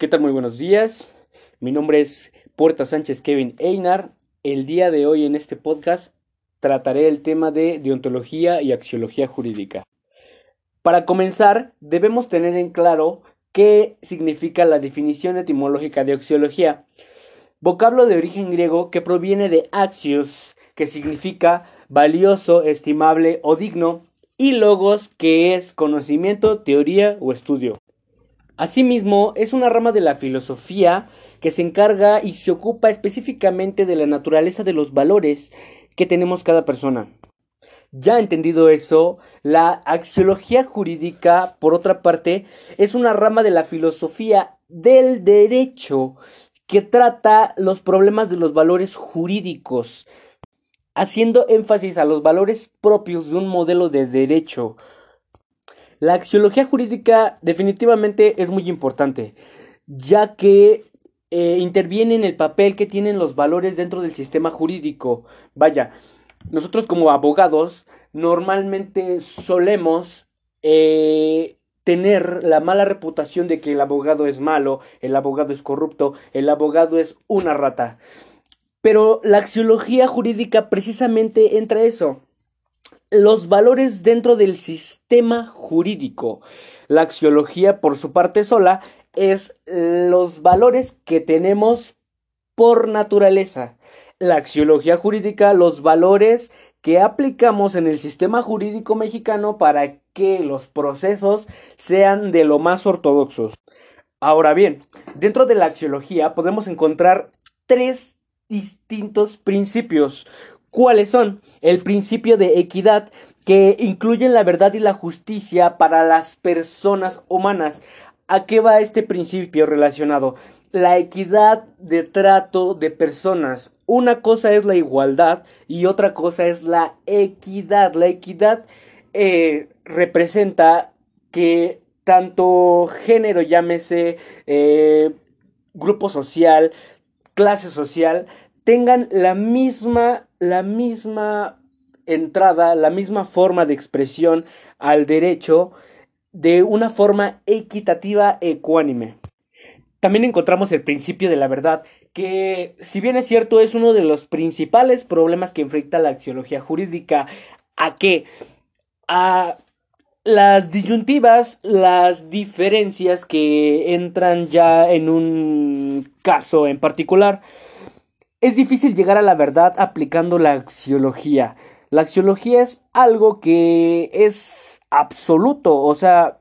¿Qué tal? Muy buenos días. Mi nombre es Puerta Sánchez Kevin Einar. El día de hoy en este podcast trataré el tema de deontología y axiología jurídica. Para comenzar, debemos tener en claro qué significa la definición etimológica de axiología, vocablo de origen griego que proviene de axios, que significa valioso, estimable o digno, y logos, que es conocimiento, teoría o estudio. Asimismo, es una rama de la filosofía que se encarga y se ocupa específicamente de la naturaleza de los valores que tenemos cada persona. Ya entendido eso, la axiología jurídica, por otra parte, es una rama de la filosofía del derecho que trata los problemas de los valores jurídicos, haciendo énfasis a los valores propios de un modelo de derecho. La axiología jurídica definitivamente es muy importante, ya que eh, interviene en el papel que tienen los valores dentro del sistema jurídico. Vaya, nosotros como abogados normalmente solemos eh, tener la mala reputación de que el abogado es malo, el abogado es corrupto, el abogado es una rata. Pero la axiología jurídica precisamente entra eso. Los valores dentro del sistema jurídico. La axiología, por su parte sola, es los valores que tenemos por naturaleza. La axiología jurídica, los valores que aplicamos en el sistema jurídico mexicano para que los procesos sean de lo más ortodoxos. Ahora bien, dentro de la axiología podemos encontrar tres distintos principios. ¿Cuáles son? El principio de equidad, que incluye la verdad y la justicia para las personas humanas. ¿A qué va este principio relacionado? La equidad de trato de personas. Una cosa es la igualdad y otra cosa es la equidad. La equidad eh, representa que tanto género, llámese eh, grupo social, clase social tengan la misma, la misma entrada, la misma forma de expresión al derecho de una forma equitativa ecuánime. También encontramos el principio de la verdad, que si bien es cierto es uno de los principales problemas que enfrenta la axiología jurídica, a qué? a las disyuntivas, las diferencias que entran ya en un caso en particular. Es difícil llegar a la verdad aplicando la axiología. La axiología es algo que es absoluto, o sea,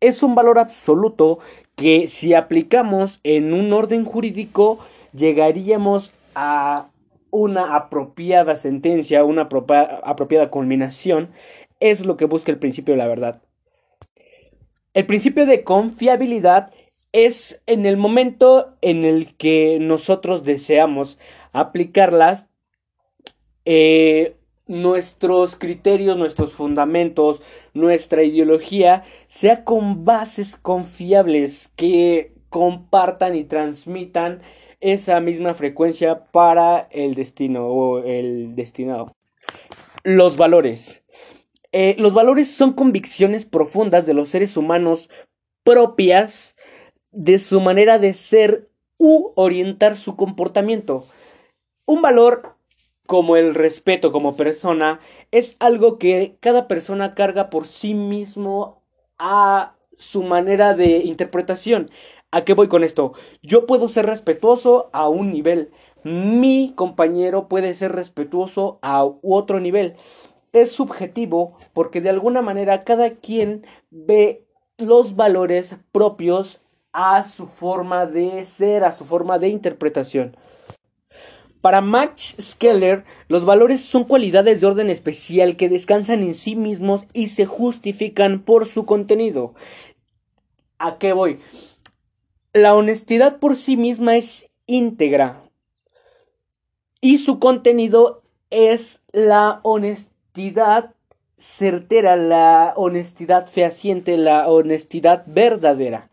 es un valor absoluto que si aplicamos en un orden jurídico llegaríamos a una apropiada sentencia, una apropiada culminación es lo que busca el principio de la verdad. El principio de confiabilidad es en el momento en el que nosotros deseamos aplicarlas, eh, nuestros criterios, nuestros fundamentos, nuestra ideología sea con bases confiables que compartan y transmitan esa misma frecuencia para el destino o el destinado. Los valores. Eh, los valores son convicciones profundas de los seres humanos propias de su manera de ser u orientar su comportamiento. Un valor como el respeto como persona es algo que cada persona carga por sí mismo a su manera de interpretación. ¿A qué voy con esto? Yo puedo ser respetuoso a un nivel. Mi compañero puede ser respetuoso a otro nivel es subjetivo porque de alguna manera cada quien ve los valores propios a su forma de ser, a su forma de interpretación. Para Max Skeller, los valores son cualidades de orden especial que descansan en sí mismos y se justifican por su contenido. ¿A qué voy? La honestidad por sí misma es íntegra y su contenido es la honestidad certera, la honestidad fehaciente, la honestidad verdadera.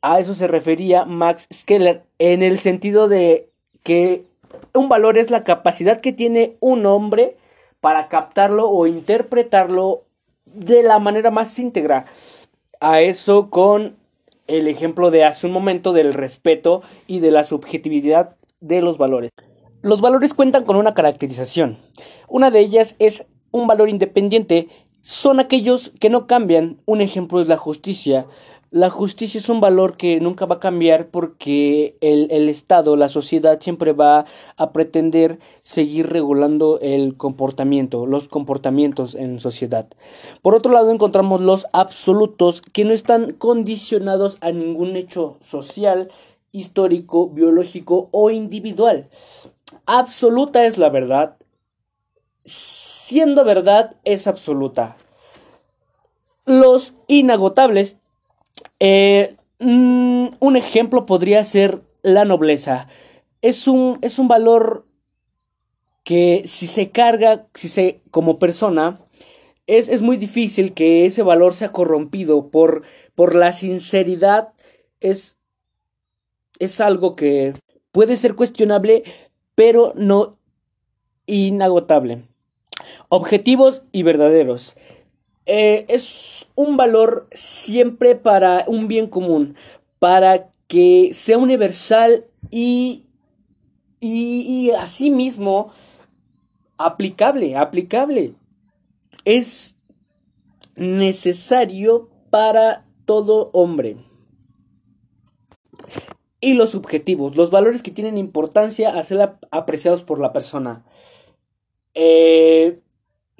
A eso se refería Max Scheller en el sentido de que un valor es la capacidad que tiene un hombre para captarlo o interpretarlo de la manera más íntegra. A eso con el ejemplo de hace un momento del respeto y de la subjetividad de los valores. Los valores cuentan con una caracterización. Una de ellas es un valor independiente. Son aquellos que no cambian. Un ejemplo es la justicia. La justicia es un valor que nunca va a cambiar porque el, el, Estado, la sociedad siempre va a pretender seguir regulando el comportamiento, los comportamientos en sociedad. Por otro lado encontramos los absolutos que no están condicionados a ningún hecho social, histórico, biológico o individual. Absoluta es la verdad, siendo verdad es absoluta. Los inagotables eh, mm, un ejemplo podría ser la nobleza. Es un, es un valor que si se carga, si se, como persona, es, es muy difícil que ese valor sea corrompido por, por la sinceridad. Es, es algo que puede ser cuestionable, pero no inagotable. Objetivos y verdaderos. Eh, es un valor siempre para un bien común, para que sea universal y, y, y asimismo aplicable, aplicable. Es necesario para todo hombre. Y los subjetivos, los valores que tienen importancia a ser apreciados por la persona. Eh,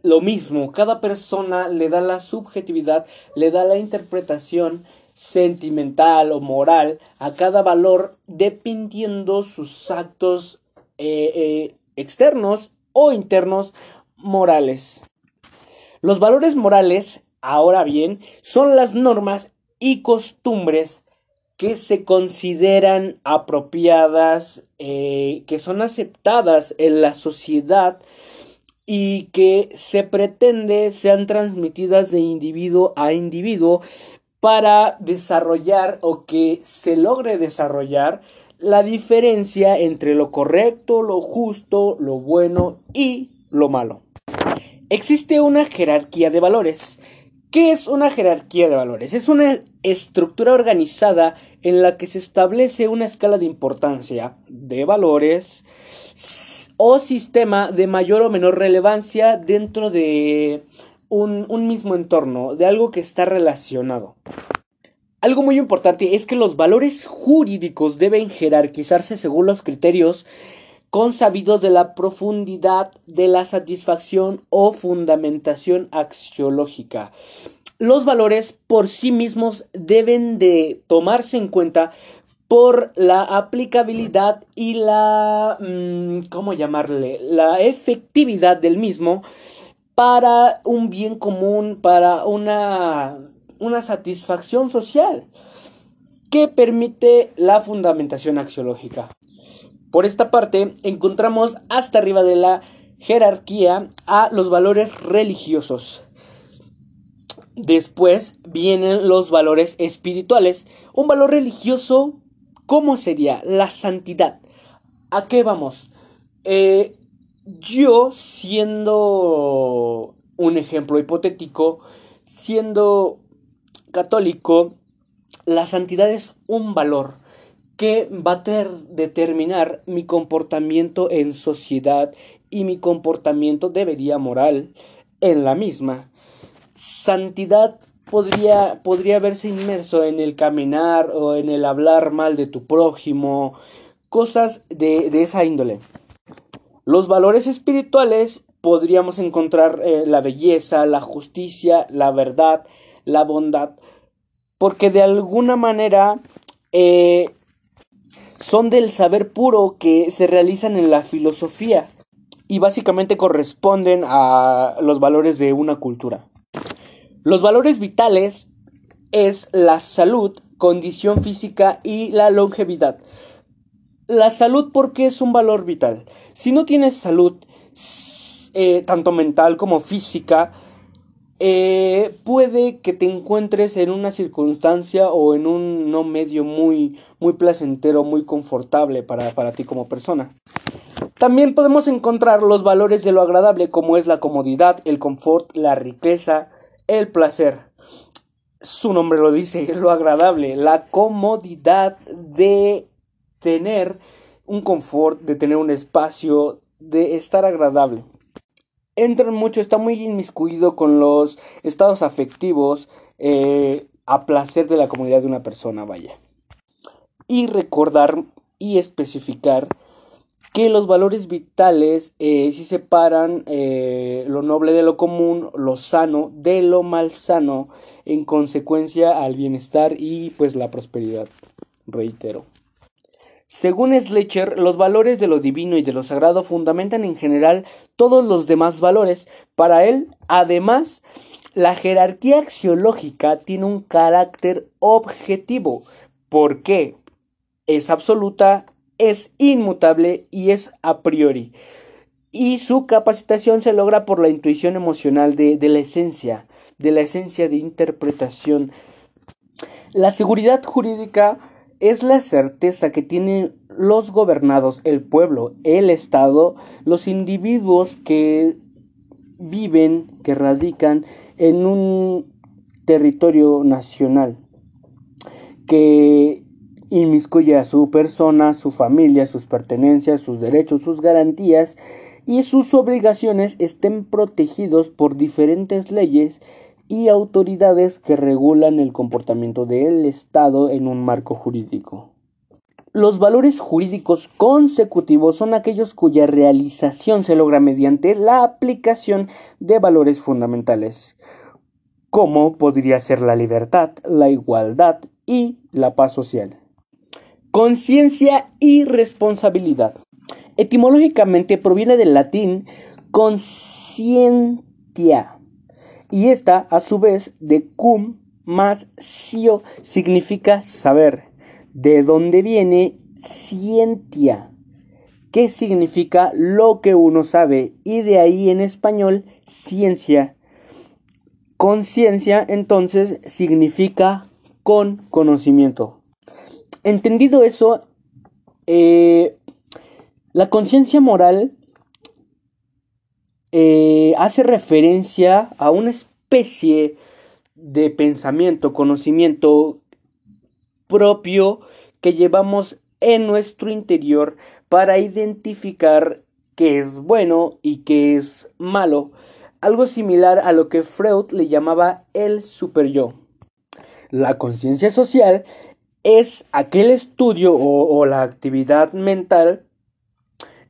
lo mismo, cada persona le da la subjetividad, le da la interpretación sentimental o moral a cada valor dependiendo sus actos eh, eh, externos o internos morales. Los valores morales, ahora bien, son las normas y costumbres que se consideran apropiadas, eh, que son aceptadas en la sociedad y que se pretende sean transmitidas de individuo a individuo para desarrollar o que se logre desarrollar la diferencia entre lo correcto, lo justo, lo bueno y lo malo. Existe una jerarquía de valores. ¿Qué es una jerarquía de valores? Es una estructura organizada en la que se establece una escala de importancia de valores o sistema de mayor o menor relevancia dentro de un, mismo entorno, de algo que está relacionado. Algo muy importante es que los valores jurídicos deben jerarquizarse según los criterios consabidos de la profundidad de la satisfacción o fundamentación axiológica. Los valores por sí mismos deben de tomarse en cuenta por la aplicabilidad y la, mm, ¿cómo llamarle? La efectividad del mismo para un bien común, para una, una satisfacción social que permite la fundamentación axiológica. Por esta parte, encontramos hasta arriba de la jerarquía a los valores religiosos. Después vienen los valores espirituales. Un valor religioso ¿Cómo sería la santidad? ¿A qué vamos? Eh, yo siendo un ejemplo hipotético, siendo católico, la santidad es un valor que va a determinar mi comportamiento en sociedad y mi comportamiento debería moral en la misma. Santidad podría, podría verse inmerso en el caminar o en el hablar mal de tu prójimo, cosas de, de esa índole. Los valores espirituales podríamos encontrar eh, la belleza, la justicia, la verdad, la bondad, porque de alguna manera eh, son del saber puro que se realizan en la filosofía y básicamente corresponden a los valores de una cultura. Los valores vitales es la salud, condición física y la longevidad. La salud porque es un valor vital. Si no tienes salud, eh, tanto mental como física, eh, puede que te encuentres en una circunstancia o en un no medio muy, muy placentero, muy confortable para, para ti como persona. También podemos encontrar los valores de lo agradable como es la comodidad, el confort, la riqueza, el placer. su nombre lo dice, lo agradable, la comodidad de tener un confort, de tener un espacio, de estar agradable. Entra mucho, está muy inmiscuido con los estados afectivos eh, a placer de la comunidad de una persona, vaya. Y recordar y especificar que los valores vitales eh, si separan eh, lo noble de lo común, lo sano de lo malsano, en consecuencia al bienestar y pues la prosperidad. Reitero. Según Schlecher, los valores de lo divino y de lo sagrado fundamentan en general todos los demás valores. Para él, además, la jerarquía axiológica tiene un carácter objetivo. ¿Por qué? Es absoluta es inmutable y es a priori. Y su capacitación se logra por la intuición emocional de, la esencia, de la esencia de interpretación. La seguridad jurídica es la certeza que tienen los gobernados, el pueblo, el Estado, los individuos que viven, que radican en un territorio nacional, que inmiscuye a su persona, su familia, sus pertenencias, sus derechos, sus garantías y sus obligaciones estén protegidos por diferentes leyes y autoridades que regulan el comportamiento del Estado en un marco jurídico. Los valores jurídicos consecutivos son aquellos cuya realización se logra mediante la aplicación de valores fundamentales, como podría ser la libertad, la igualdad y la paz social. Conciencia y responsabilidad. Etimológicamente proviene del latín conscientia y esta a su vez de cum más scio significa saber. ¿De dónde viene scientia? ¿Qué significa lo que uno sabe? Y de ahí en español ciencia. Conciencia entonces significa con conocimiento. Entendido eso, eh, la conciencia moral eh, hace referencia a una especie de pensamiento, conocimiento propio que llevamos en nuestro interior para identificar qué es bueno y qué es malo, algo similar a lo que Freud le llamaba el superyo. La conciencia social es aquel estudio o, la actividad mental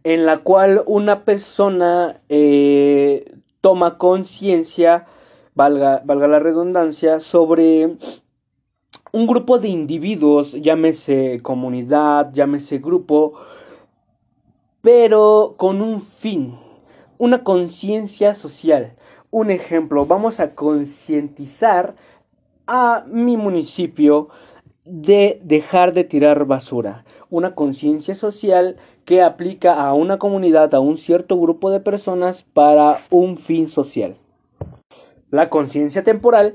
en la cual una persona eh, toma conciencia, valga, valga la redundancia, sobre un grupo de individuos, llámese comunidad, llámese grupo, pero con un fin, una conciencia social. Un ejemplo, vamos a concientizar a mi municipio de dejar de tirar basura, una conciencia social que aplica a una comunidad, a un cierto grupo de personas para un fin social. La conciencia temporal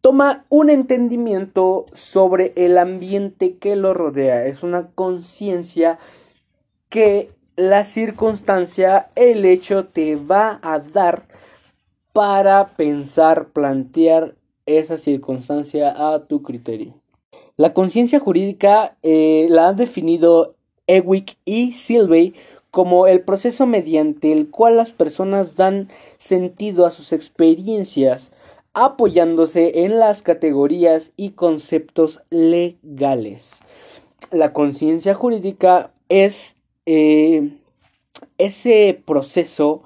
toma un entendimiento sobre el ambiente que lo rodea, es una conciencia que la circunstancia, el hecho te va a dar para pensar, plantear esa circunstancia a tu criterio. La conciencia jurídica eh, la han definido Ewick y Silvey como el proceso mediante el cual las personas dan sentido a sus experiencias, apoyándose en las categorías y conceptos legales. La conciencia jurídica es eh, ese proceso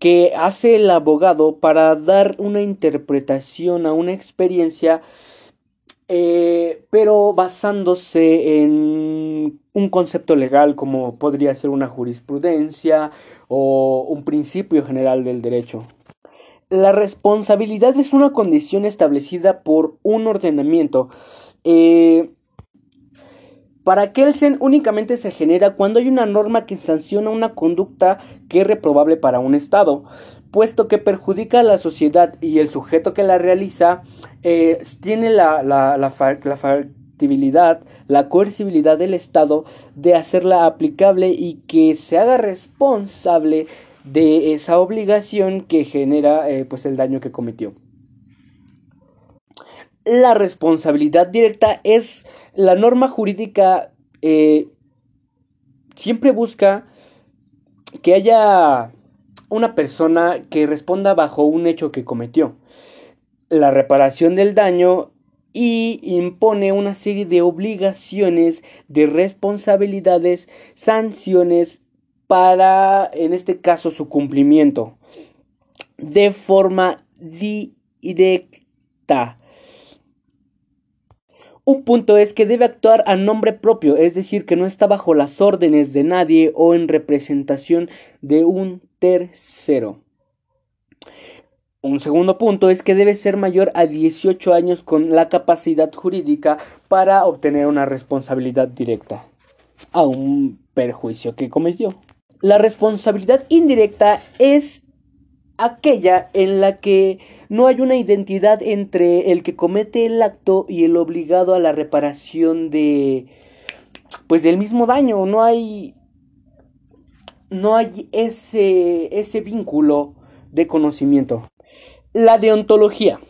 que hace el abogado para dar una interpretación a una experiencia eh, pero basándose en un concepto legal como podría ser una jurisprudencia o un principio general del derecho. La responsabilidad es una condición establecida por un ordenamiento. Eh, para Kelsen únicamente se genera cuando hay una norma que sanciona una conducta que es reprobable para un Estado, puesto que perjudica a la sociedad y el sujeto que la realiza eh, tiene la, la, la, factibilidad, la coercibilidad del Estado de hacerla aplicable y que se haga responsable de esa obligación que genera eh, pues el daño que cometió. la responsabilidad directa es la norma jurídica eh, siempre busca que haya una persona que responda bajo un hecho que cometió. La reparación del daño y impone una serie de obligaciones, de responsabilidades, sanciones para, en este caso, su cumplimiento de forma directa. Un punto es que debe actuar a nombre propio, es decir, que no está bajo las órdenes de nadie o en representación de un tercero. Un segundo punto es que debe ser mayor a 18 años con la capacidad jurídica para obtener una responsabilidad directa a un perjuicio que cometió. La responsabilidad indirecta es aquella en la que no hay una identidad entre el que comete el acto y el obligado a la reparación de pues del mismo daño, no hay no hay ese ese vínculo de conocimiento. La deontología.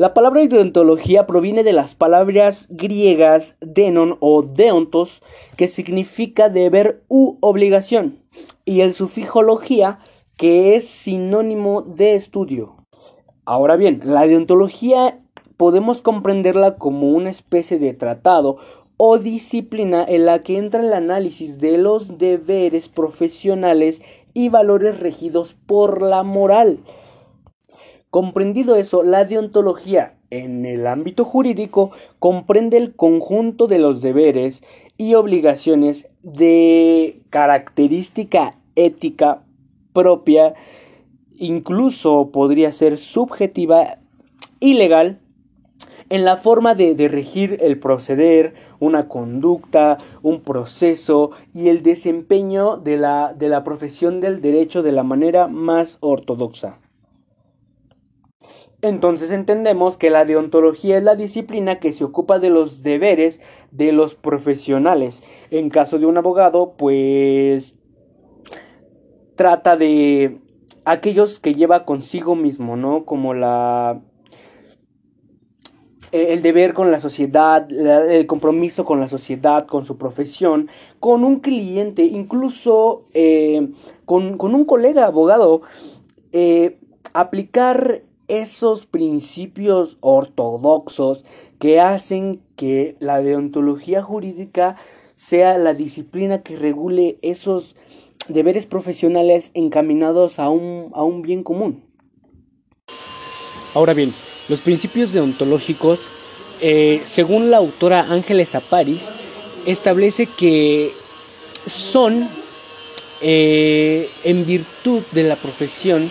La palabra deontología proviene de las palabras griegas denon o deontos, que significa deber u obligación, y el sufijo logía, que es sinónimo de estudio. Ahora bien, la deontología podemos comprenderla como una especie de tratado o disciplina en la que entra el análisis de los deberes profesionales y valores regidos por la moral. Comprendido eso, la deontología en el ámbito jurídico comprende el conjunto de los deberes y obligaciones de característica ética propia, incluso podría ser subjetiva y legal, en la forma de, de, regir el proceder, una conducta, un proceso y el desempeño de la, de la profesión del derecho de la manera más ortodoxa. Entonces entendemos que la deontología es la disciplina que se ocupa de los deberes de los profesionales. En caso de un abogado, pues trata de aquellos que lleva consigo mismo, ¿no? Como la e, el deber con la sociedad, el compromiso con la sociedad, con su profesión, con un cliente, incluso eh, con, un colega abogado, eh, aplicar esos principios ortodoxos que hacen que la deontología jurídica sea la disciplina que regule esos deberes profesionales encaminados a un, a un bien común. Ahora bien, los principios deontológicos, eh, según la autora Ángeles Aparis, establece que son, eh, en virtud de la profesión,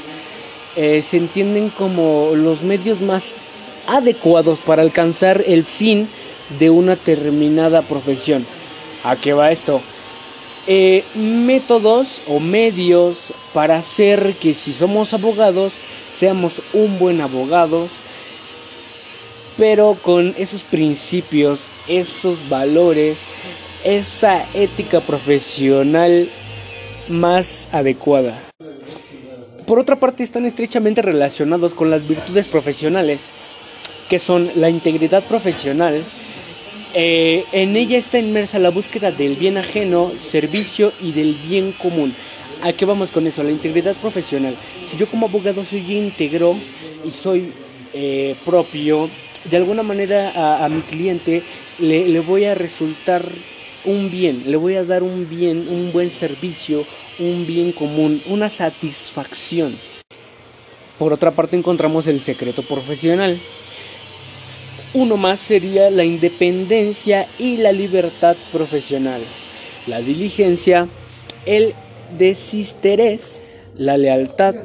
eh, se entienden como los medios más adecuados para alcanzar el fin de una determinada profesión. ¿A qué va esto? Eh, métodos o medios para hacer que si somos abogados seamos un buen abogados, pero con esos principios, esos valores, esa ética profesional más adecuada. Por otra parte, están estrechamente relacionados con las virtudes profesionales, que son la integridad profesional, eh, en ella está inmersa la búsqueda del bien ajeno, servicio y del bien común. ¿A qué vamos con eso? La integridad profesional. Si yo como abogado soy íntegro y soy eh, propio, de alguna manera a, mi cliente le, le, voy a resultar un bien, le voy a dar un bien, un buen servicio, un bien común, una satisfacción. Por otra parte encontramos el secreto profesional uno más sería la independencia y la libertad profesional, la diligencia, el desisterés, la lealtad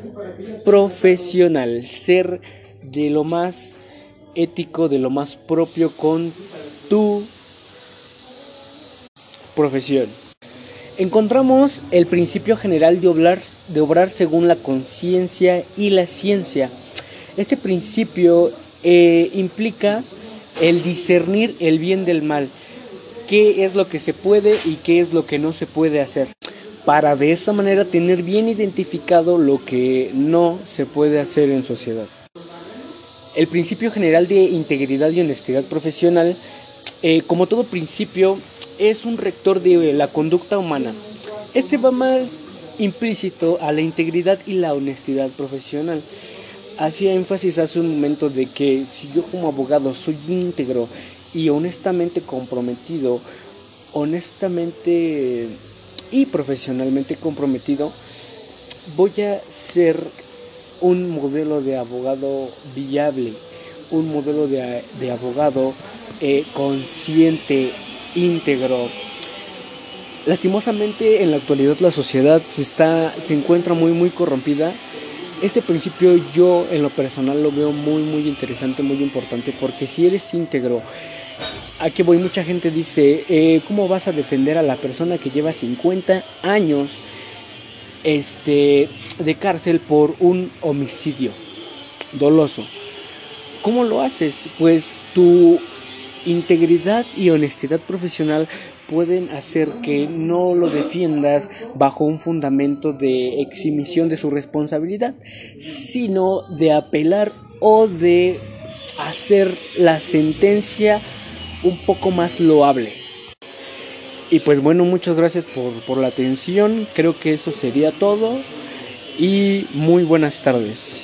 profesional, ser de lo más ético, de lo más propio con tu profesión. Encontramos el principio general de obrar, de obrar según la conciencia y la ciencia. Este principio eh, implica el discernir el bien del mal, qué es lo que se puede y qué es lo que no se puede hacer, para de esa manera tener bien identificado lo que no se puede hacer en sociedad. El principio general de integridad y honestidad profesional, eh, como todo principio, es un rector de la conducta humana. Este va más implícito a la integridad y la honestidad profesional. Hacía énfasis hace un momento de que si yo como abogado soy íntegro y honestamente comprometido, honestamente y profesionalmente comprometido, voy a ser un modelo de abogado viable, un modelo de, abogado eh, consciente, íntegro. Lastimosamente en la actualidad la sociedad se, está, se encuentra muy muy corrompida. Este principio yo en lo personal lo veo muy muy interesante, muy importante, porque si eres íntegro, aquí voy, mucha gente dice, eh, ¿cómo vas a defender a la persona que lleva 50 años este, de cárcel por un homicidio doloso? ¿Cómo lo haces? Pues tu integridad y honestidad profesional pueden hacer que no lo defiendas bajo un fundamento de exhibición de su responsabilidad, sino de apelar o de hacer la sentencia un poco más loable. Y pues bueno, muchas gracias por, por la atención. Creo que eso sería todo. Y muy buenas tardes.